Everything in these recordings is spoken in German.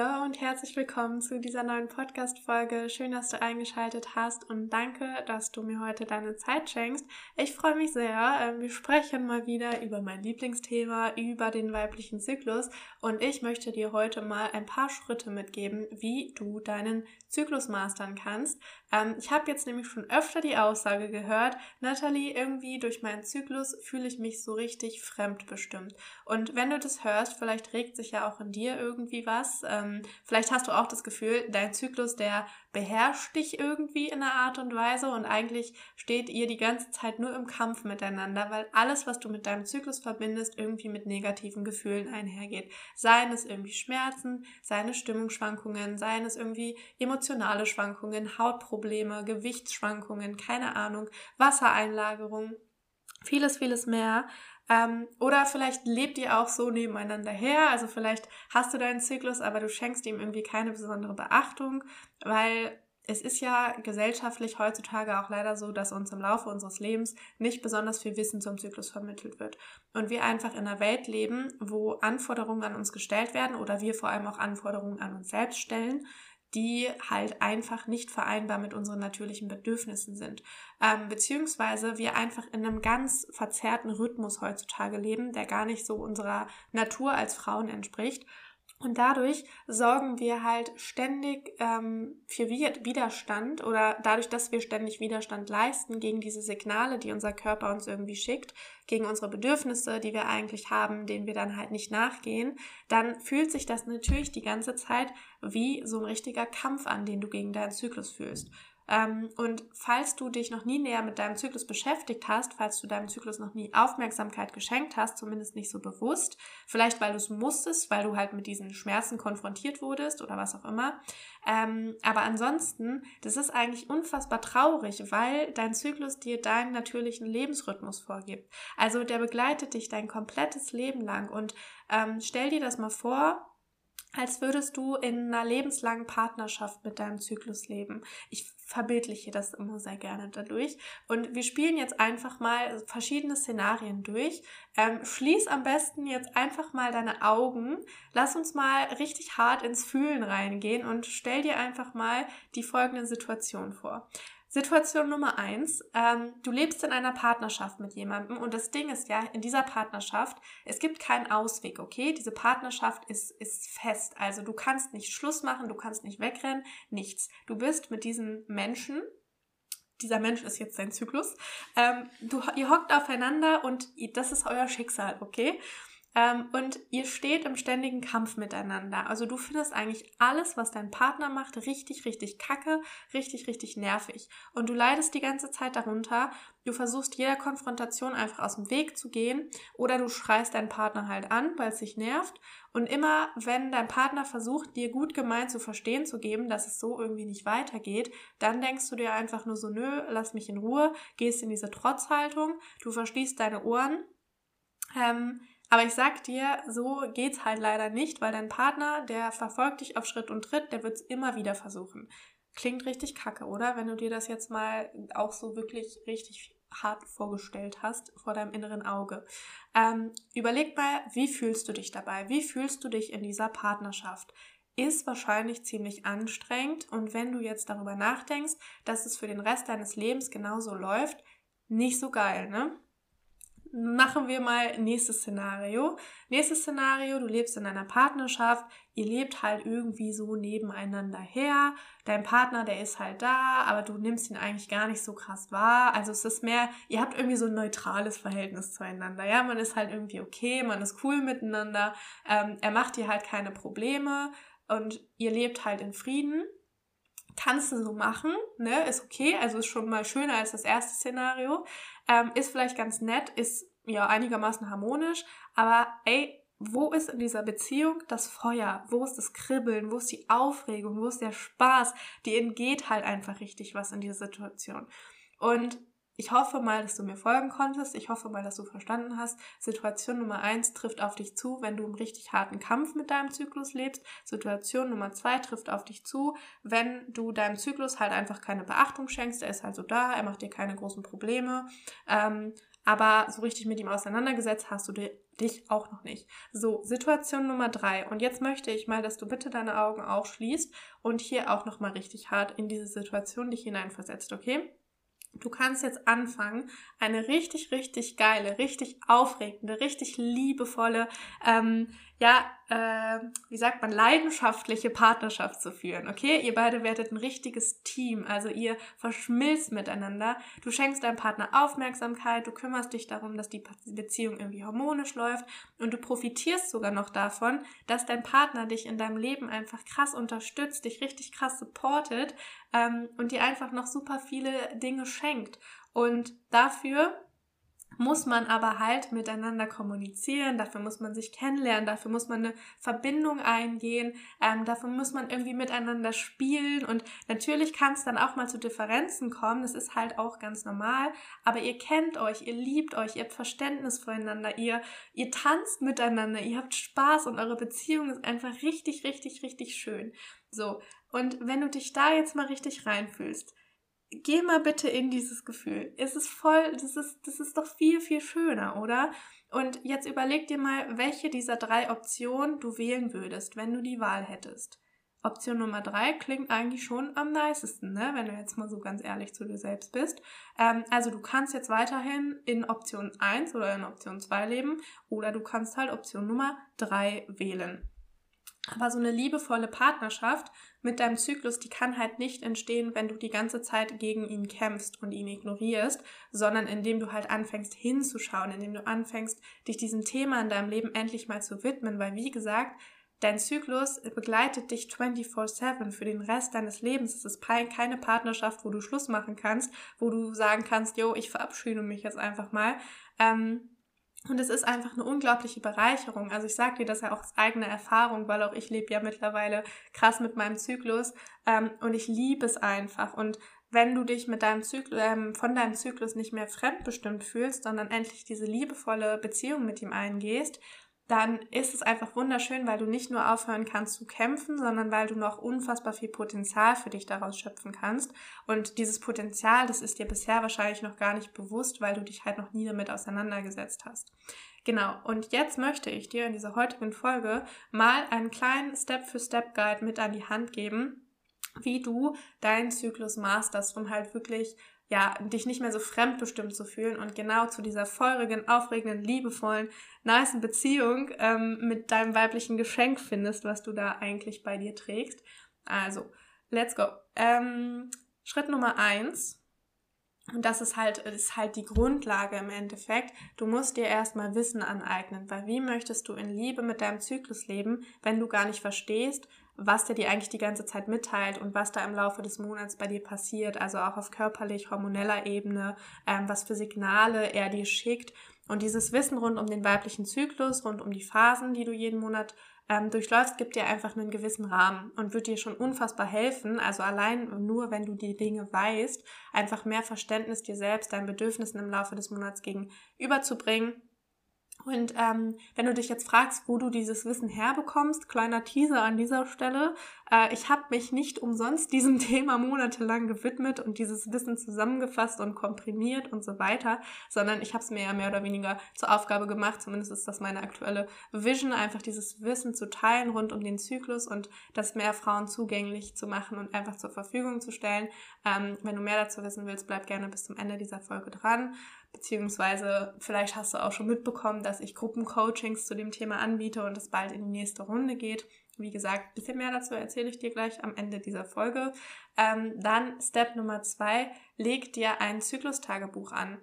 Hallo und herzlich willkommen zu dieser neuen Podcast-Folge. Schön, dass du eingeschaltet hast und danke, dass du mir heute deine Zeit schenkst. Ich freue mich sehr. Ähm, wir sprechen mal wieder über mein Lieblingsthema, über den weiblichen Zyklus und ich möchte dir heute mal ein paar Schritte mitgeben, wie du deinen Zyklus mastern kannst. Ähm, ich habe jetzt nämlich schon öfter die Aussage gehört, Natalie, irgendwie durch meinen Zyklus fühle ich mich so richtig fremdbestimmt. Und wenn du das hörst, vielleicht regt sich ja auch in dir irgendwie was. Ähm, vielleicht hast du auch das Gefühl, dein Zyklus, der beherrscht dich irgendwie in einer Art und Weise und eigentlich steht ihr die ganze Zeit nur im Kampf miteinander, weil alles, was du mit deinem Zyklus verbindest, irgendwie mit negativen Gefühlen einhergeht. Seien es irgendwie Schmerzen, seien es Stimmungsschwankungen, seien es irgendwie emotionale Schwankungen, Hautprobleme, Gewichtsschwankungen, keine Ahnung, Wassereinlagerung, vieles, vieles mehr. Ähm, oder vielleicht lebt ihr auch so nebeneinander her. Also vielleicht hast du deinen Zyklus, aber du schenkst ihm irgendwie keine besondere Beachtung, weil es ist ja gesellschaftlich heutzutage auch leider so, dass uns im Laufe unseres Lebens nicht besonders viel Wissen zum Zyklus vermittelt wird. Und wir einfach in einer Welt leben, wo Anforderungen an uns gestellt werden oder wir vor allem auch Anforderungen an uns selbst stellen, die halt einfach nicht vereinbar mit unseren natürlichen Bedürfnissen sind. Ähm, beziehungsweise wir einfach in einem ganz verzerrten Rhythmus heutzutage leben, der gar nicht so unserer Natur als Frauen entspricht. Und dadurch sorgen wir halt ständig ähm, für Widerstand oder dadurch, dass wir ständig Widerstand leisten gegen diese Signale, die unser Körper uns irgendwie schickt, gegen unsere Bedürfnisse, die wir eigentlich haben, denen wir dann halt nicht nachgehen, dann fühlt sich das natürlich die ganze Zeit wie so ein richtiger Kampf an, den du gegen deinen Zyklus fühlst. Ähm, und falls du dich noch nie näher mit deinem Zyklus beschäftigt hast, falls du deinem Zyklus noch nie Aufmerksamkeit geschenkt hast, zumindest nicht so bewusst, vielleicht weil du es musstest, weil du halt mit diesen Schmerzen konfrontiert wurdest oder was auch immer. Ähm, aber ansonsten, das ist eigentlich unfassbar traurig, weil dein Zyklus dir deinen natürlichen Lebensrhythmus vorgibt. Also der begleitet dich dein komplettes Leben lang und ähm, stell dir das mal vor, als würdest du in einer lebenslangen Partnerschaft mit deinem Zyklus leben. Ich verbildliche das immer sehr gerne dadurch. Und wir spielen jetzt einfach mal verschiedene Szenarien durch. Ähm, schließ am besten jetzt einfach mal deine Augen. Lass uns mal richtig hart ins Fühlen reingehen und stell dir einfach mal die folgende Situation vor. Situation Nummer eins, ähm, du lebst in einer Partnerschaft mit jemandem und das Ding ist ja, in dieser Partnerschaft, es gibt keinen Ausweg, okay? Diese Partnerschaft ist, ist fest. Also du kannst nicht Schluss machen, du kannst nicht wegrennen, nichts. Du bist mit diesem Menschen, dieser Mensch ist jetzt dein Zyklus, ähm, du, ihr hockt aufeinander und das ist euer Schicksal, okay? Ähm, und ihr steht im ständigen Kampf miteinander. Also du findest eigentlich alles, was dein Partner macht, richtig, richtig kacke, richtig, richtig nervig. Und du leidest die ganze Zeit darunter. Du versuchst jeder Konfrontation einfach aus dem Weg zu gehen oder du schreist deinen Partner halt an, weil es dich nervt. Und immer, wenn dein Partner versucht, dir gut gemeint zu verstehen zu geben, dass es so irgendwie nicht weitergeht, dann denkst du dir einfach nur so, nö, lass mich in Ruhe, gehst in diese Trotzhaltung, du verschließt deine Ohren. Ähm, aber ich sag dir, so geht's halt leider nicht, weil dein Partner, der verfolgt dich auf Schritt und Tritt, der wird's immer wieder versuchen. Klingt richtig kacke, oder? Wenn du dir das jetzt mal auch so wirklich richtig hart vorgestellt hast vor deinem inneren Auge. Ähm, überleg mal, wie fühlst du dich dabei? Wie fühlst du dich in dieser Partnerschaft? Ist wahrscheinlich ziemlich anstrengend und wenn du jetzt darüber nachdenkst, dass es für den Rest deines Lebens genauso läuft, nicht so geil, ne? Machen wir mal nächstes Szenario. Nächstes Szenario, du lebst in einer Partnerschaft, ihr lebt halt irgendwie so nebeneinander her. Dein Partner, der ist halt da, aber du nimmst ihn eigentlich gar nicht so krass wahr. Also es ist mehr, ihr habt irgendwie so ein neutrales Verhältnis zueinander. Ja, man ist halt irgendwie okay, man ist cool miteinander. Ähm, er macht dir halt keine Probleme und ihr lebt halt in Frieden kannst du so machen, ne, ist okay, also ist schon mal schöner als das erste Szenario, ähm, ist vielleicht ganz nett, ist ja einigermaßen harmonisch, aber ey, wo ist in dieser Beziehung das Feuer? Wo ist das Kribbeln? Wo ist die Aufregung? Wo ist der Spaß? Die entgeht halt einfach richtig was in dieser Situation. Und ich hoffe mal, dass du mir folgen konntest. Ich hoffe mal, dass du verstanden hast. Situation Nummer eins trifft auf dich zu, wenn du einen richtig harten Kampf mit deinem Zyklus lebst. Situation Nummer zwei trifft auf dich zu, wenn du deinem Zyklus halt einfach keine Beachtung schenkst. Er ist halt so da, er macht dir keine großen Probleme. Ähm, aber so richtig mit ihm auseinandergesetzt hast du dich auch noch nicht. So, Situation Nummer drei. Und jetzt möchte ich mal, dass du bitte deine Augen auch schließt und hier auch nochmal richtig hart in diese Situation dich hineinversetzt, okay? Du kannst jetzt anfangen, eine richtig, richtig geile, richtig aufregende, richtig liebevolle, ähm, ja, äh, wie sagt man, leidenschaftliche Partnerschaft zu führen. Okay, ihr beide werdet ein richtiges Team, also ihr verschmilzt miteinander. Du schenkst deinem Partner Aufmerksamkeit, du kümmerst dich darum, dass die Beziehung irgendwie harmonisch läuft und du profitierst sogar noch davon, dass dein Partner dich in deinem Leben einfach krass unterstützt, dich richtig krass supportet ähm, und dir einfach noch super viele Dinge schenkt. Und dafür muss man aber halt miteinander kommunizieren, dafür muss man sich kennenlernen, dafür muss man eine Verbindung eingehen, ähm, dafür muss man irgendwie miteinander spielen und natürlich kann es dann auch mal zu Differenzen kommen, das ist halt auch ganz normal, aber ihr kennt euch, ihr liebt euch, ihr habt Verständnis voreinander, ihr, ihr tanzt miteinander, ihr habt Spaß und eure Beziehung ist einfach richtig, richtig, richtig schön. So, und wenn du dich da jetzt mal richtig reinfühlst, geh mal bitte in dieses Gefühl. Es ist voll, das ist, das ist doch viel, viel schöner, oder? Und jetzt überleg dir mal, welche dieser drei Optionen du wählen würdest, wenn du die Wahl hättest. Option Nummer drei klingt eigentlich schon am nicesten, ne? wenn du jetzt mal so ganz ehrlich zu dir selbst bist. Ähm, also du kannst jetzt weiterhin in Option 1 oder in Option 2 leben oder du kannst halt Option Nummer drei wählen. Aber so eine liebevolle Partnerschaft mit deinem Zyklus, die kann halt nicht entstehen, wenn du die ganze Zeit gegen ihn kämpfst und ihn ignorierst, sondern indem du halt anfängst hinzuschauen, indem du anfängst, dich diesem Thema in deinem Leben endlich mal zu widmen, weil wie gesagt, Dein Zyklus begleitet dich 24/7 für den Rest deines Lebens. Es ist keine Partnerschaft, wo du Schluss machen kannst, wo du sagen kannst, yo, ich verabschiede mich jetzt einfach mal. Ähm, und es ist einfach eine unglaubliche Bereicherung. Also ich sage dir das ja auch aus eigener Erfahrung, weil auch ich lebe ja mittlerweile krass mit meinem Zyklus ähm, und ich liebe es einfach. Und wenn du dich mit deinem Zyklus, ähm, von deinem Zyklus nicht mehr fremdbestimmt fühlst, sondern endlich diese liebevolle Beziehung mit ihm eingehst, dann ist es einfach wunderschön, weil du nicht nur aufhören kannst zu kämpfen, sondern weil du noch unfassbar viel Potenzial für dich daraus schöpfen kannst. Und dieses Potenzial, das ist dir bisher wahrscheinlich noch gar nicht bewusst, weil du dich halt noch nie damit auseinandergesetzt hast. Genau, und jetzt möchte ich dir in dieser heutigen Folge mal einen kleinen Step-für-Step-Guide mit an die Hand geben, wie du deinen Zyklus masterst, um halt wirklich ja, dich nicht mehr so fremdbestimmt zu fühlen und genau zu dieser feurigen, aufregenden, liebevollen, niceen Beziehung ähm, mit deinem weiblichen Geschenk findest, was du da eigentlich bei dir trägst. Also, let's go. Ähm, Schritt Nummer eins. Und das ist halt, ist halt die Grundlage im Endeffekt. Du musst dir erstmal Wissen aneignen, weil wie möchtest du in Liebe mit deinem Zyklus leben, wenn du gar nicht verstehst, was der dir eigentlich die ganze Zeit mitteilt und was da im Laufe des Monats bei dir passiert, also auch auf körperlich, hormoneller Ebene, ähm, was für Signale er dir schickt. Und dieses Wissen rund um den weiblichen Zyklus, rund um die Phasen, die du jeden Monat ähm, durchläufst, gibt dir einfach einen gewissen Rahmen und wird dir schon unfassbar helfen. Also allein nur, wenn du die Dinge weißt, einfach mehr Verständnis dir selbst, deinen Bedürfnissen im Laufe des Monats gegenüberzubringen und ähm, wenn du dich jetzt fragst, wo du dieses Wissen herbekommst, kleiner Teaser an dieser Stelle, äh, ich habe mich nicht umsonst diesem Thema monatelang gewidmet und dieses Wissen zusammengefasst und komprimiert und so weiter, sondern ich habe es mir ja mehr oder weniger zur Aufgabe gemacht, zumindest ist das meine aktuelle Vision, einfach dieses Wissen zu teilen rund um den Zyklus und das mehr Frauen zugänglich zu machen und einfach zur Verfügung zu stellen. Ähm, wenn du mehr dazu wissen willst, bleib gerne bis zum Ende dieser Folge dran. Beziehungsweise vielleicht hast du auch schon mitbekommen, dass ich Gruppencoachings zu dem Thema anbiete und es bald in die nächste Runde geht. Wie gesagt, ein bisschen mehr dazu erzähle ich dir gleich am Ende dieser Folge. Ähm, dann Step Nummer zwei, leg dir ein Zyklustagebuch an.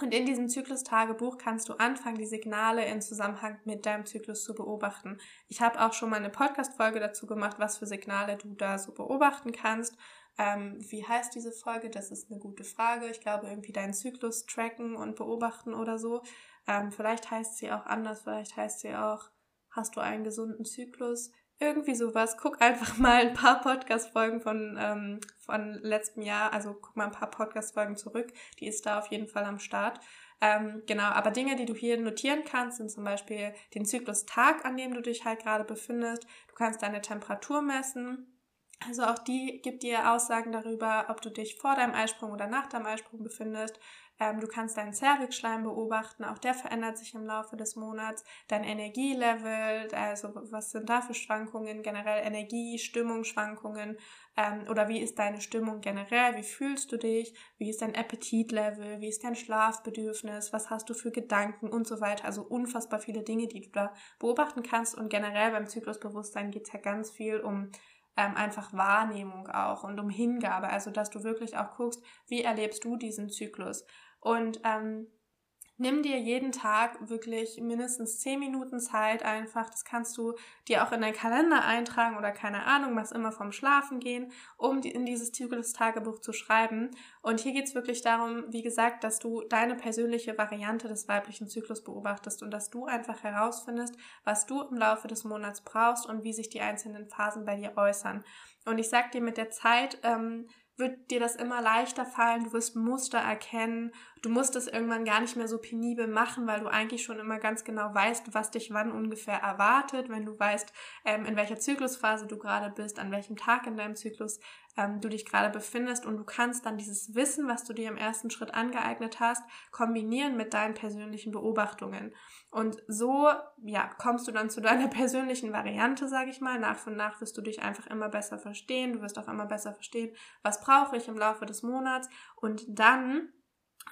Und in diesem Zyklustagebuch kannst du anfangen, die Signale in Zusammenhang mit deinem Zyklus zu beobachten. Ich habe auch schon mal eine Podcast-Folge dazu gemacht, was für Signale du da so beobachten kannst. Ähm, wie heißt diese Folge? Das ist eine gute Frage. Ich glaube, irgendwie deinen Zyklus tracken und beobachten oder so. Ähm, vielleicht heißt sie auch anders, vielleicht heißt sie auch, hast du einen gesunden Zyklus? Irgendwie sowas. Guck einfach mal ein paar Podcast-Folgen von, ähm, von letztem Jahr, also guck mal ein paar Podcast-Folgen zurück. Die ist da auf jeden Fall am Start. Ähm, genau, aber Dinge, die du hier notieren kannst, sind zum Beispiel den Zyklustag, an dem du dich halt gerade befindest. Du kannst deine Temperatur messen also auch die gibt dir Aussagen darüber, ob du dich vor deinem Eisprung oder nach deinem Eisprung befindest. Ähm, du kannst deinen Zervixschleim beobachten, auch der verändert sich im Laufe des Monats. Dein Energielevel, also was sind da für Schwankungen, generell Energie, Stimmungsschwankungen. Ähm, oder wie ist deine Stimmung generell, wie fühlst du dich, wie ist dein Appetitlevel, wie ist dein Schlafbedürfnis, was hast du für Gedanken? Und so weiter. Also unfassbar viele Dinge, die du da beobachten kannst. Und generell beim Zyklusbewusstsein geht es ja ganz viel um ähm, einfach Wahrnehmung auch und um Hingabe, also dass du wirklich auch guckst, wie erlebst du diesen Zyklus. Und ähm, nimm dir jeden Tag wirklich mindestens 10 Minuten Zeit einfach. Das kannst du dir auch in deinen Kalender eintragen oder keine Ahnung, was immer vom Schlafen gehen, um in dieses Zyklus-Tagebuch zu schreiben. Und hier geht es wirklich darum, wie gesagt, dass du deine persönliche Variante des weiblichen Zyklus beobachtest und dass du einfach herausfindest, was du im Laufe des Monats brauchst und wie sich die einzelnen Phasen bei dir äußern. Und ich sag dir mit der Zeit, ähm, wird dir das immer leichter fallen, du wirst Muster erkennen, du musst es irgendwann gar nicht mehr so penibel machen, weil du eigentlich schon immer ganz genau weißt, was dich wann ungefähr erwartet, wenn du weißt, ähm, in welcher Zyklusphase du gerade bist, an welchem Tag in deinem Zyklus ähm, du dich gerade befindest und du kannst dann dieses Wissen, was du dir im ersten Schritt angeeignet hast, kombinieren mit deinen persönlichen Beobachtungen. Und so, ja, kommst du dann zu deiner persönlichen Variante, sage ich mal. Nach und nach wirst du dich einfach immer besser verstehen. Du wirst auch immer besser verstehen, was brauche ich im Laufe des Monats. Und dann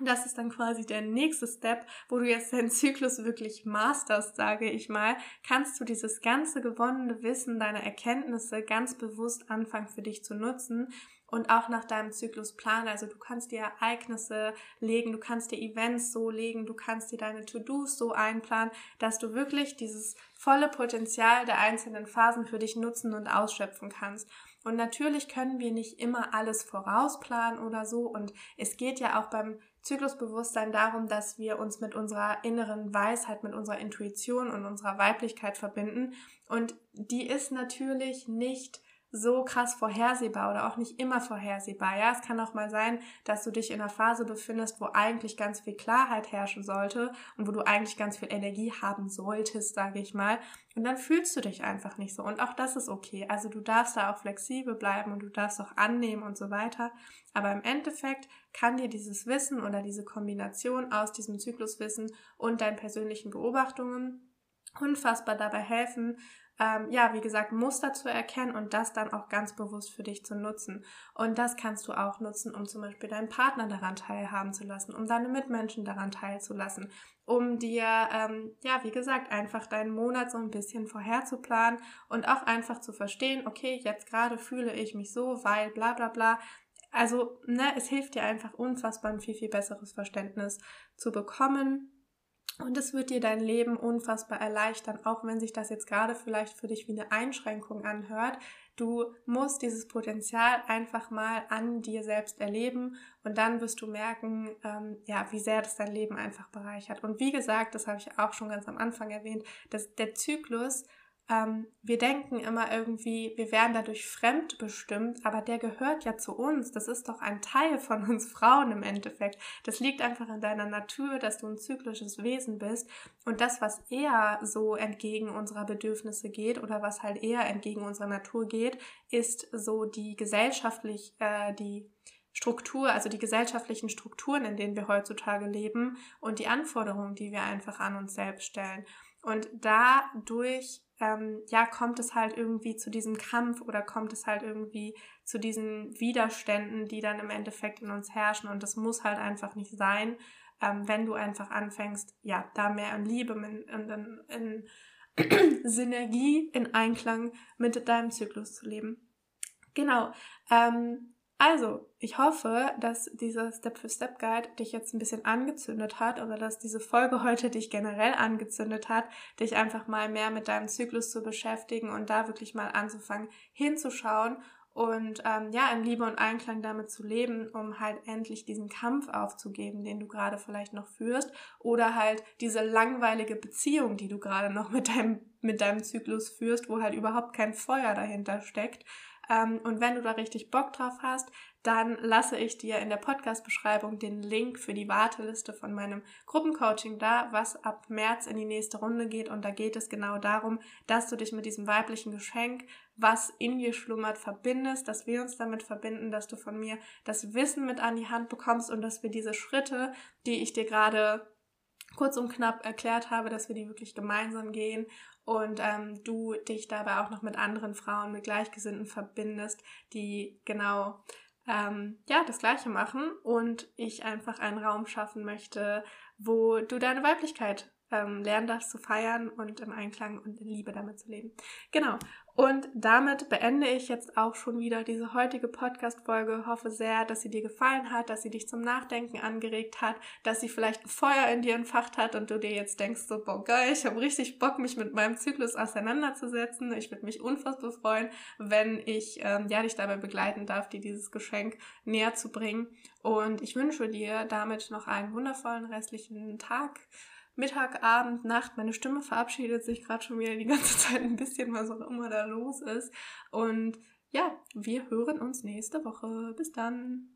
das ist dann quasi der nächste Step, wo du jetzt deinen Zyklus wirklich masterst, sage ich mal, kannst du dieses ganze gewonnene Wissen, deine Erkenntnisse ganz bewusst anfangen für dich zu nutzen und auch nach deinem Zyklus planen. Also du kannst dir Ereignisse legen, du kannst dir Events so legen, du kannst dir deine To-Dos so einplanen, dass du wirklich dieses volle Potenzial der einzelnen Phasen für dich nutzen und ausschöpfen kannst. Und natürlich können wir nicht immer alles vorausplanen oder so. Und es geht ja auch beim Zyklusbewusstsein darum, dass wir uns mit unserer inneren Weisheit, mit unserer Intuition und unserer Weiblichkeit verbinden. Und die ist natürlich nicht so krass vorhersehbar oder auch nicht immer vorhersehbar. Ja, es kann auch mal sein, dass du dich in einer Phase befindest, wo eigentlich ganz viel Klarheit herrschen sollte und wo du eigentlich ganz viel Energie haben solltest, sage ich mal. Und dann fühlst du dich einfach nicht so. Und auch das ist okay. Also du darfst da auch flexibel bleiben und du darfst auch annehmen und so weiter. Aber im Endeffekt kann dir dieses Wissen oder diese Kombination aus diesem Zykluswissen und deinen persönlichen Beobachtungen unfassbar dabei helfen, ähm, ja, wie gesagt, Muster zu erkennen und das dann auch ganz bewusst für dich zu nutzen. Und das kannst du auch nutzen, um zum Beispiel deinen Partner daran teilhaben zu lassen, um deine Mitmenschen daran teilzulassen, um dir, ähm, ja, wie gesagt, einfach deinen Monat so ein bisschen vorherzuplanen und auch einfach zu verstehen, okay, jetzt gerade fühle ich mich so, weil bla bla bla. Also, ne, es hilft dir einfach unfassbar ein viel, viel besseres Verständnis zu bekommen und es wird dir dein Leben unfassbar erleichtern, auch wenn sich das jetzt gerade vielleicht für dich wie eine Einschränkung anhört. Du musst dieses Potenzial einfach mal an dir selbst erleben und dann wirst du merken, ähm, ja, wie sehr das dein Leben einfach bereichert. Und wie gesagt, das habe ich auch schon ganz am Anfang erwähnt, dass der Zyklus ähm, wir denken immer irgendwie, wir werden dadurch fremd bestimmt, aber der gehört ja zu uns. Das ist doch ein Teil von uns Frauen im Endeffekt. Das liegt einfach in deiner Natur, dass du ein zyklisches Wesen bist. Und das, was eher so entgegen unserer Bedürfnisse geht oder was halt eher entgegen unserer Natur geht, ist so die gesellschaftlich, äh, die Struktur, also die gesellschaftlichen Strukturen, in denen wir heutzutage leben und die Anforderungen, die wir einfach an uns selbst stellen. Und dadurch ähm, ja, kommt es halt irgendwie zu diesem Kampf oder kommt es halt irgendwie zu diesen Widerständen, die dann im Endeffekt in uns herrschen. Und das muss halt einfach nicht sein, ähm, wenn du einfach anfängst, ja, da mehr in Liebe, in, in, in, Synergie, in Einklang mit deinem Zyklus zu leben. Genau. Ähm, also, ich hoffe, dass dieser Step-für-Step-Guide dich jetzt ein bisschen angezündet hat oder dass diese Folge heute dich generell angezündet hat, dich einfach mal mehr mit deinem Zyklus zu beschäftigen und da wirklich mal anzufangen, hinzuschauen und ähm, ja, in Liebe und Einklang damit zu leben, um halt endlich diesen Kampf aufzugeben, den du gerade vielleicht noch führst oder halt diese langweilige Beziehung, die du gerade noch mit deinem, mit deinem Zyklus führst, wo halt überhaupt kein Feuer dahinter steckt, und wenn du da richtig Bock drauf hast, dann lasse ich dir in der Podcast-Beschreibung den Link für die Warteliste von meinem Gruppencoaching da, was ab März in die nächste Runde geht. Und da geht es genau darum, dass du dich mit diesem weiblichen Geschenk, was in dir schlummert, verbindest, dass wir uns damit verbinden, dass du von mir das Wissen mit an die Hand bekommst und dass wir diese Schritte, die ich dir gerade kurz und knapp erklärt habe, dass wir die wirklich gemeinsam gehen und ähm, du dich dabei auch noch mit anderen Frauen, mit Gleichgesinnten verbindest, die genau ähm, ja das Gleiche machen und ich einfach einen Raum schaffen möchte, wo du deine Weiblichkeit ähm, lernen darfst zu feiern und im Einklang und in Liebe damit zu leben. Genau. Und damit beende ich jetzt auch schon wieder diese heutige Podcast-Folge. Hoffe sehr, dass sie dir gefallen hat, dass sie dich zum Nachdenken angeregt hat, dass sie vielleicht ein Feuer in dir entfacht hat und du dir jetzt denkst so, boah geil, ich habe richtig Bock, mich mit meinem Zyklus auseinanderzusetzen. Ich würde mich unfassbar freuen, wenn ich ähm, ja dich dabei begleiten darf, dir dieses Geschenk näher zu bringen. Und ich wünsche dir damit noch einen wundervollen restlichen Tag Mittag, Abend, Nacht. Meine Stimme verabschiedet sich gerade schon wieder die ganze Zeit ein bisschen, was auch immer da los ist. Und ja, wir hören uns nächste Woche. Bis dann.